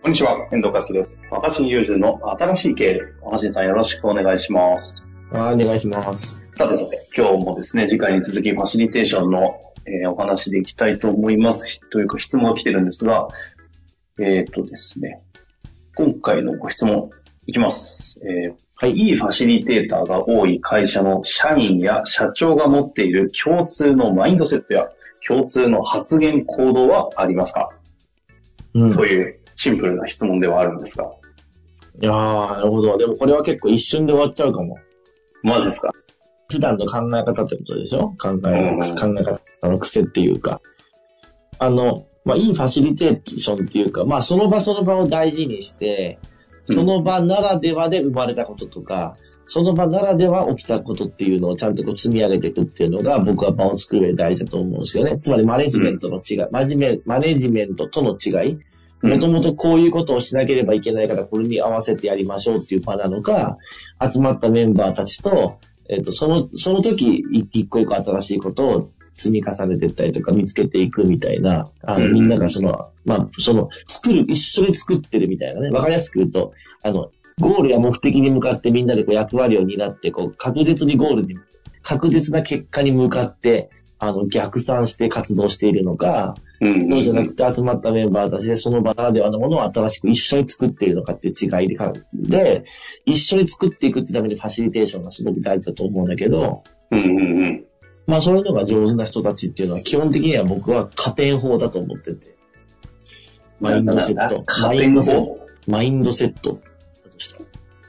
こんにちは、遠藤和樹です。若新友人の新しい経営。若新さんよろしくお願いします。あお願いします。さてさて、今日もですね、次回に続きファシリテーションの、えーお話でいきたいと思います。というか質問が来てるんですが、えっ、とですね、今回のご質問いきます。えーはいいいファシリテーターが多い会社の社員や社長が持っている共通のマインドセットや共通の発言行動はありますか、うん。というシンプルな質問ではあるんですが、いやー、なるほど。でもこれは結構一瞬で終わっちゃうかも。まずですか？普段の考え方ってことでしょ？考え考え方の癖っていうか。あの、まあ、いいファシリテーションっていうか、まあ、その場その場を大事にして、その場ならではで生まれたこととか、その場ならでは起きたことっていうのをちゃんとこう積み上げていくっていうのが僕は場を作る上で大事だと思うんですよね。つまりマネジメントの違い、マネジメントとの違い。もともとこういうことをしなければいけないから、これに合わせてやりましょうっていう場なのか、集まったメンバーたちと、えっ、と、その、その時、い一個一個新しいことを積み重ねていったりとか見つけていくみたいな、あの、うん。みんながその、まあ、その、作る、一緒に作ってるみたいなね、わかりやすく言うと、あの、ゴールや目的に向かってみんなでこう役割を担って、こう、確実にゴールに、確実な結果に向かって、あの、逆算して活動しているのか、うんそうじゃなくて集まったメンバーたちでその場ならではのものを新しく一緒に作っているのかっていう違いでか、で、一緒に作っていくってためにファシリテーションがすごく大事だと思うんだけど、うんうんうん。まあそういうのが上手な人たちっていうのは基本的には僕は加点法だと思ってて。マインドセット。加マイン点ドセット。法マインドセット。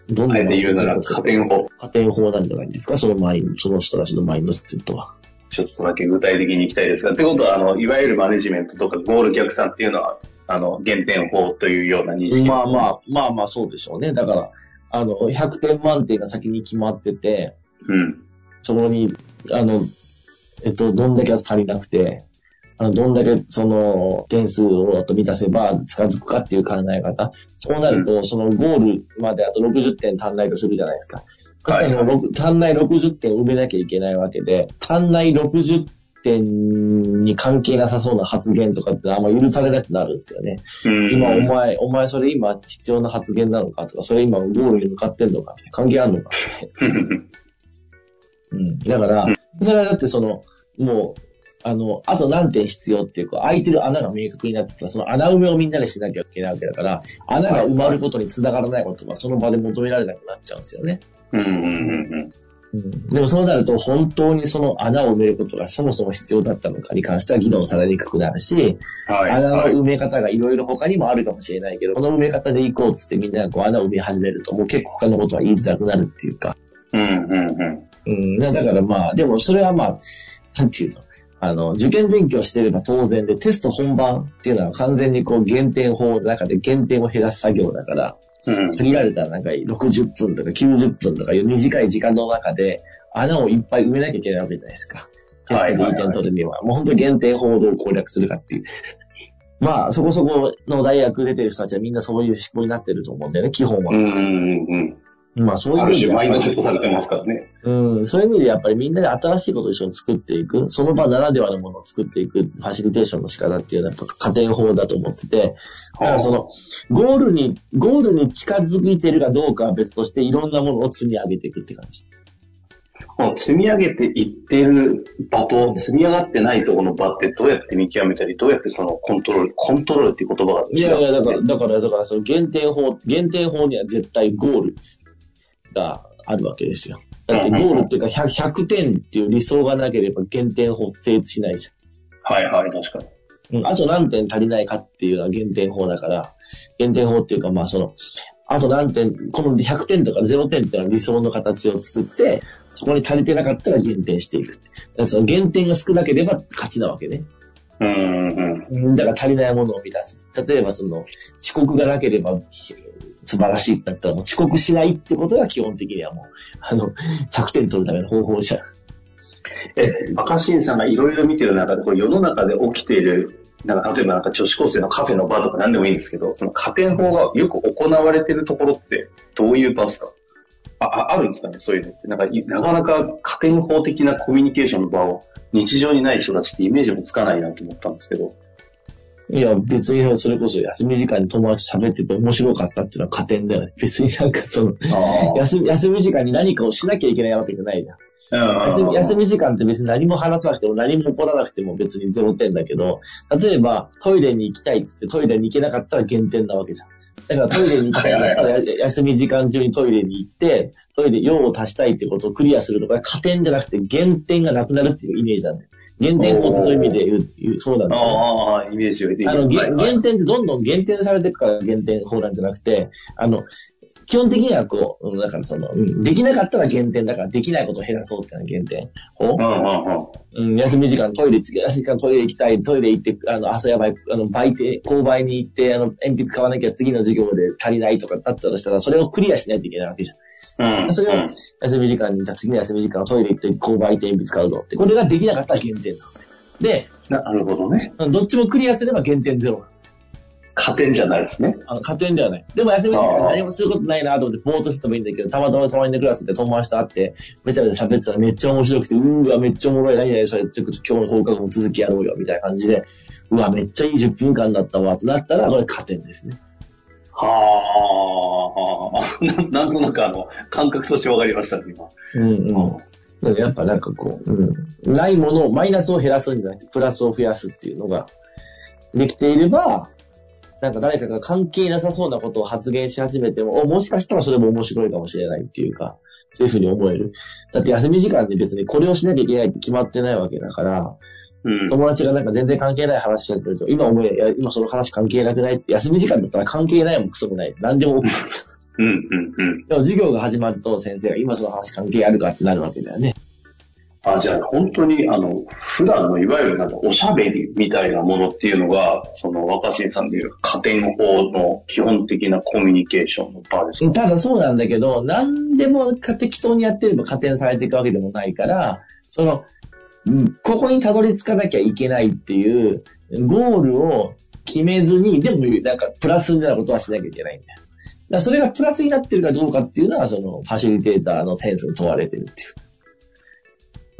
どんあえて言うなら加点法。加点法なんじゃないんですか？そのマイン、その人たちのマインドセットは。ちょっとだけ具体的に行きたいですが、ってことは、あの、いわゆるマネジメントとかゴール逆算っていうのは、あの、減点法というような認識です、まあまあ、まあまあそうでしょうね。だから、あの、100点満点が先に決まってて、うん。そこに、あの、えっと、どんだけ足りなくて、あの、どんだけその点数をあと満たせば近づくかっていう考え方。そうなると、そのゴールまであと60点足んないとするじゃないですか。そしたらその足んない60点埋めなきゃいけないわけで、足んない60点に関係なさそうな発言とかってあんま許されなくなるんですよね。うん。今お前、お前それ今必要な発言なのかとか、それ今ゴールに向かってんのかみたいな関係あるのかみたいな。うん。だから、それはだってその、もう、あの、あと何点必要っていうか、空いてる穴が明確になってたら、その穴埋めをみんなでしなきゃいけないわけだから、穴が埋まることに繋がらないことはその場で求められなくなっちゃうんですよね。うんうんうんうん、でもそうなると、本当にその穴を埋めることがそもそも必要だったのかに関しては議論されにくくなるし、うん。はい。穴のはい埋め方がいろいろ他にもあるかもしれないけど、この埋め方で行こうっつってみんながこう穴を埋め始めると、もう結構他のことは言いづらくなるっていうか。うんうんうん。うん、だからまあ、でもそれはまあ、なんていうの？あの、受験勉強してれば当然で、テスト本番っていうのは完全にこう減点法の中で減点を減らす作業だから、うん。限られたなんか60分とか90分とかいう短い時間の中で穴をいっぱい埋めなきゃいけないわけじゃないですか。テストでいい点取るには。もう本当減点法をどう攻略するかっていう。まあ、そこそこの大学出てる人たちはみんなそういう思考になってると思うんだよね、基本は。うんうんうんまあ、そういう意味で種マインドセットされてますからね。うん、そういう意味でやっぱりみんなで新しいことを一緒に作っていく、その場ならではのものを作っていく。ファシリテーションの仕方っていうのはやっぱ加点法だと思ってて、だからその、ゴールに、ゴールに近づいてるかどうかは別として、いろんなものを積み上げていくって感じ。積み上げていってる場と積み上がってないところの場ってどうやって見極めたり、どうやってそのコントロール、コントロールっていう言葉が違うんですいやいや、だから、ねだから、だから、その減点法、減点法には絶対ゴールがあるわけですよ。だってゴールっていうか100、100点っていう理想がなければ減点法成立しないじはいはい、確かに。ゃん。うん、あと何点足りないかっていうのは減点法だから、減点法っていうか、まあその、あと何点、この100点とか0点っていうのは理想の形を作って、そこに足りてなかったら減点していく。その減点が少なければ勝ちなわけね。うんうんうん。うんだから足りないものを満たす。例えばその、遅刻がなければ、素晴らしいってなったらもう遅刻しないってことが基本的にはもう、あの、100点取るための方法じゃん。え、若新さんがいろいろ見てる中で、こう世の中で起きている、なんか例えばなんか女子高生のカフェの場とか何でもいいんですけど、その加点法がよく行われてるところってどういう場ですか？あ、ああるんですかね？そういうのって。なんか、なかなか加点法的なコミュニケーションの場を日常にない人たちってイメージもつかないなと思ったんですけど。いや、別にそれこそ休み時間に友達と喋ってて面白かったっていうのは加点だよね。別になんかその、休み、休み時間に何かをしなきゃいけないわけじゃないじゃん。休み休み時間って別に何も話さなくても何も起こらなくても別に0点だけど、例えばトイレに行きたいっつってトイレに行けなかったら減点なわけじゃん。だからトイレに行きたいんだったら休み時間中にトイレに行って、トイレ用を足したいってことをクリアするとか、加点じゃなくて減点がなくなるっていうイメージなんだよ。減点法ってそういう意味で言う、言うそうなんだよ、ね。ああ、イメージをあの、減点ってどんどん減点されていくから減点法なんじゃなくて、あの、基本的にはこう、だからその、できなかったら減点だから、できないことを減らそうっていうのが減点法。うん、休み時間トイレ、休み時間トイレ行きたい、トイレ行って、あの、朝やばい、あの、売店、購買に行って、あの、鉛筆買わなきゃ次の授業で足りないとかだったとしたら、それをクリアしないといけないわけじゃん。うん。それを、休み時間に、じゃあ次の休み時間トイレ行って、購買店鉛筆買うぞって。これができなかったら減点なんですよ。で、なるほどね。どっちもクリアすれば減点ゼロなんですよ。加点じゃないですね。あの加点ではない。でも休み時間何もすることないなと思って、ぼーっとしてもいいんだけど、たまたまたまにクラスで友達と会って、めちゃめちゃ喋ってたらめっちゃ面白くて、うわ、めっちゃおもろい、何々それ、ちょっと今日の放課後も続きやろうよ、みたいな感じで、うわ、めっちゃいい10分間だったわ、となったら、これ加点ですね。はあ、な なんとなくあの、感覚としてわかりましたね、今。うんうん。やっぱなんかこう、うん、ないものを、マイナスを減らすんじゃなくて、プラスを増やすっていうのが、できていれば、なんか誰かが関係なさそうなことを発言し始めても、もしかしたらそれも面白いかもしれないっていうか、そういうふうに思える。だって休み時間で別にこれをしなきゃいけないって決まってないわけだから、うん、友達がなんか全然関係ない話しちゃってると、今思え、いや、今その話関係なくない？って、休み時間だったら関係ないもクソもない。何でもうんうんうん。でも授業が始まると先生が今その話関係あるかってなるわけだよね。あ、じゃあ本当に、あの、普段のいわゆるなんかおしゃべりみたいなものっていうのが、その若新さんでいう加点法の基本的なコミュニケーションの場ですか？ただそうなんだけど、何でも適当にやってれば加点されていくわけでもないから、その、ここにたどり着かなきゃいけないっていうゴールを決めずに、でもなんかプラスになることはしなきゃいけないんだよ。だそれがプラスになってるかどうかっていうのは、そのファシリテーターのセンスに問われてるっていう。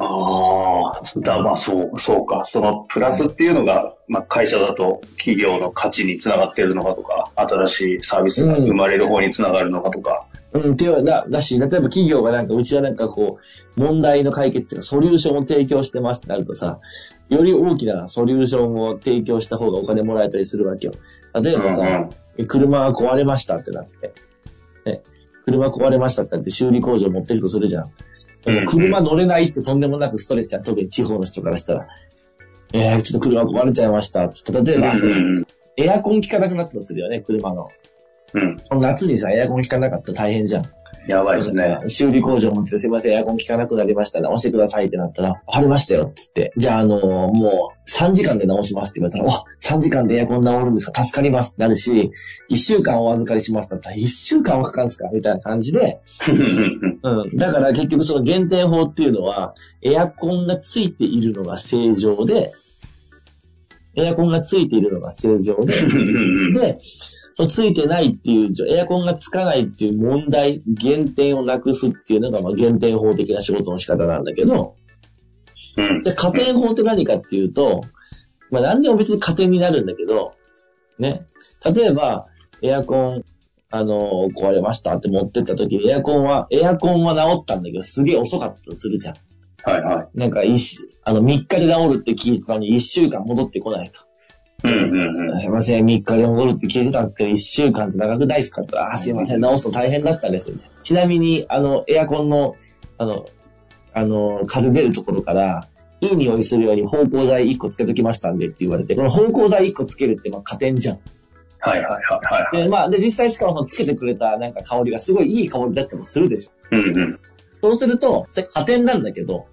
ああ、だ、まあそう、そうか。そのプラスっていうのが、まあ会社だと企業の価値につながっているのかとか、新しいサービスが生まれる方につながるのかとか。うん、うん、っていうだ、だし、例えば企業がなんか、うちはなんかこう、問題の解決っていうか、ソリューションを提供してますってなるとさ、より大きなソリューションを提供した方がお金もらえたりするわけよ。例えばさ、うんうん、車が壊れましたってなって、ね、車壊れましたってなって修理工場持ってるとするじゃん。車乗れないってとんでもなくストレスや、特に地方の人からしたら、えー、ちょっと車壊れちゃいました。つって、例えば、エアコン効かなくなったとするよね、車の。うん。夏にさ、エアコン効かなかったら大変じゃん。やばいですね。修理工場持ってすいません、エアコン効かなくなりましたね。押してくださいってなったら、わかりましたよ、つって。じゃあ、あのー、もう、3時間で直しますって言われたら、お、3時間でエアコン直るんですか？助かりますってなるし、1週間お預かりしますってなったら、1週間はかかるんですか？みたいな感じで。うん。だから結局その減点法っていうのは、エアコンがついているのが正常で、エアコンがついているのが正常で、で、そのついてないっていう、エアコンがつかないっていう問題、減点をなくすっていうのが、まあ、減点法的な仕事の仕方なんだけど、うん。じゃ加点法って何かっていうと、まあ、何でも別に加点になるんだけど、ね。例えば、エアコン、あの、壊れましたって持ってった時に、エアコンは、エアコンは治ったんだけど、すげえ遅かったとするじゃん。はいはい。なんか、一、あの、3日で治るって聞いたのに、1週間戻ってこないと。うんうんうん、すいません、3日で戻るって聞いてたんですけど、1週間って長くないですかあ、すいません、直すと大変だったんです。ちなみに、あの、エアコンの、あの、あの、風出るところから、いい匂いするように芳香剤1個つけときましたんでって言われて、この芳香剤1個つけるって、まあ、加点じゃん。はいはいはいはい、で、まあ、で、実際しかもつけてくれたなんか香りがすごいいい香りだったりするでしょ。うんうん。そうすると、それ加点なんだけど、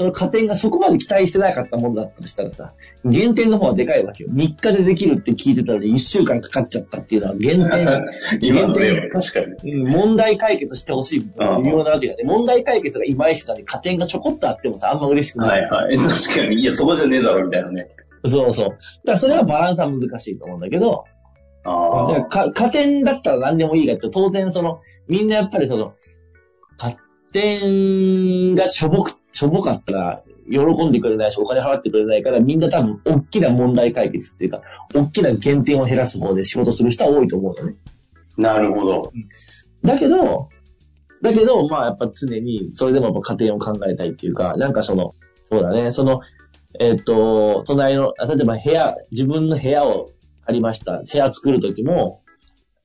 その加点がそこまで期待してなかったものだったとしたらさ、減点の方はでかいわけよ。3日でできるって聞いてたのに1週間かかっちゃったっていうのは減点、今の例は確かに。うん問題解決してほしい微妙なわけだね。問題解決がいまいちだね、加点がちょこっとあってもさ、あんま嬉しくない。はいはい。確かに。いや、そこじゃねえだろ、みたいなね。そうそう。だからそれはバランスは難しいと思うんだけど、あか加点だったら何でもいいかって、当然その、みんなやっぱりその、加点がしょぼく、しょぼかったら、喜んでくれないし、お金払ってくれないから、みんな多分、大きな問題解決っていうか、大きな減点を減らす方で仕事する人は多いと思うよね。なるほど。だけど、だけど、まあやっぱ常に、それでもやっぱ家庭を考えたいっていうか、なんかその、そうだね、その、えっ、と、隣の、あ例えば部屋、自分の部屋を借りました。部屋作るときも、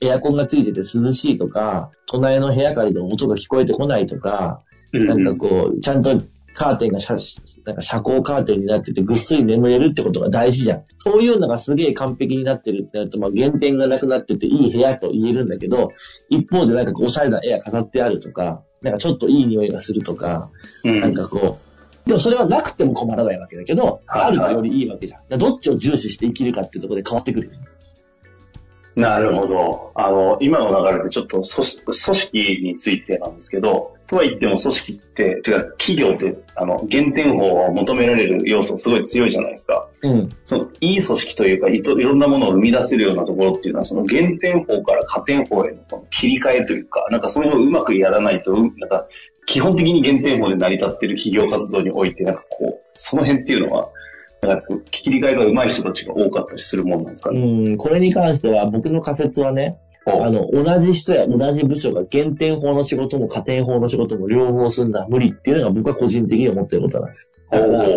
エアコンがついてて涼しいとか、隣の部屋からでも音が聞こえてこないとか、なんかこう、ちゃんとカーテンが遮なんか遮光カーテンになっててぐっすり眠れるってことが大事じゃん。そういうのがすげえ完璧になってるってなると、まあ減点がなくなってていい部屋と言えるんだけど、一方でなんかこうおしゃれな絵が飾ってあるとか、なんかちょっといい匂いがするとか、うんなんかこう、でもそれはなくても困らないわけだけど、はいあるとよりいいわけじゃん。どっちを重視して生きるかっていうところで変わってくる。なるほど。あの、今の流れでちょっと組織についてなんですけど、とは言っても組織って、てか企業って、あの、減点法を求められる要素すごい強いじゃないですか。うん。その、いい組織というかいと、いろんなものを生み出せるようなところっていうのは、その減点法から加点法へのこの切り替えというか、なんかそれをうまくやらないと、うんなんか、基本的に減点法で成り立ってる企業活動において、なんかこう、その辺っていうのは、なんか切り替えが上手い人たちが多かったりするもんなんですかね。うん、これに関しては僕の仮説はね、あの、同じ人や同じ部署が減点法の仕事も加点法の仕事も両方するのは無理っていうのが僕は個人的に思ってることなんです。だから、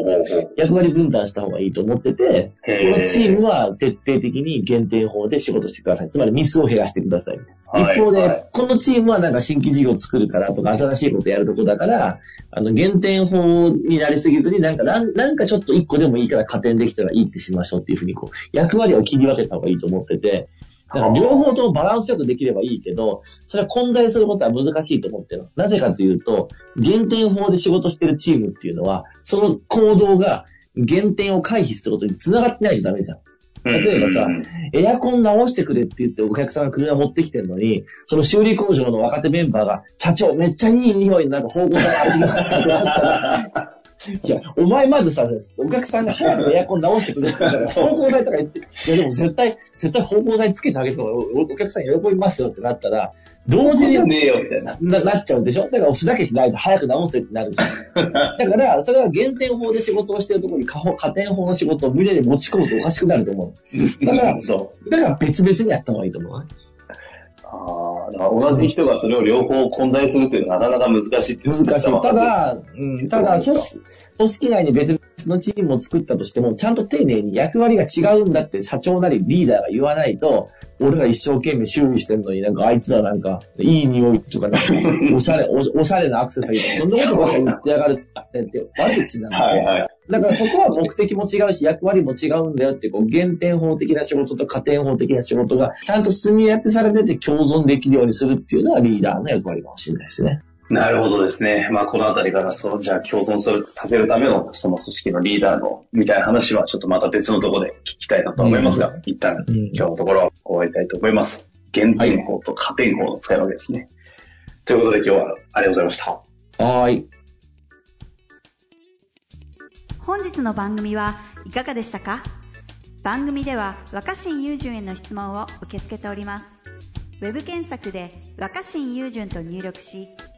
役割分担した方がいいと思ってて、このチームは徹底的に減点法で仕事してください。つまりミスを減らしてください。はい一方で、はいこのチームはなんか新規事業を作るからとか、新しいことやるとこだから、あの、減点法になりすぎずに、なんか、なんかちょっと一個でもいいから加点できたらいいってしましょうっていうふうに、こう、役割を切り分けた方がいいと思ってて、だから両方ともバランスよくできればいいけど、それは混在することは難しいと思ってるの。なぜかというと、減点法で仕事してるチームっていうのは、その行動が減点を回避することに繋がってないとダメじゃん。例えばさうんエアコン直してくれって言ってお客さんが車持ってきてるのに、その修理工場の若手メンバーが、社長めっちゃいい匂いのなんか方向剤浴びましたってなったら、いや、お前まずさ、お客さんが早くエアコン直してくれって言ったから、芳香剤とか言って、いやでも絶対、絶対芳香剤つけてあげた方がおお客さん喜びますよってなったら、同時にねえよ、みたいな。ななっちゃうんでしょ？だからふざけてないと早く直せってなるじゃん。だから、それは減点法で仕事をしてるところに加法加点法の仕事を無理に持ち込むとおかしくなると思う。だから。だから別々にやった方がいいと思うま。あ、同じ人がそれを両方混在するというのはなかなか難しいって難しい。ただ、うん、ただ、組織組織内に別のチームを作ったとしても、ちゃんと丁寧に役割が違うんだって社長なりリーダーが言わないと、俺ら一生懸命修理してんのになんかあいつはなんか、いい匂いとかなんか、おしゃれ、おおしゃれなアクセサリーとか、そんなことばっかり言ってやがるって悪口なんだよ。はいはい。だからそこは目的も違うし、役割も違うんだよって、こう、減点法的な仕事と加点法的な仕事が、ちゃんと積み分けされてて共存できるようにするっていうのはリーダーの役割かもしれないですね。なるほどですね。まあ、このあたりから、そう、じゃあ共存する、させるための、その組織のリーダーの、みたいな話は、ちょっとまた別のところで聞きたいなと思いますが、一旦、うん今日のところは終わりたいと思います。減点法と加点法の使い分けですね。ということで今日はありがとうございました。はーい。本日の番組はいかがでしたか？番組では若新雄純への質問を受け付けておりますウェブ検索で若新雄純と入力し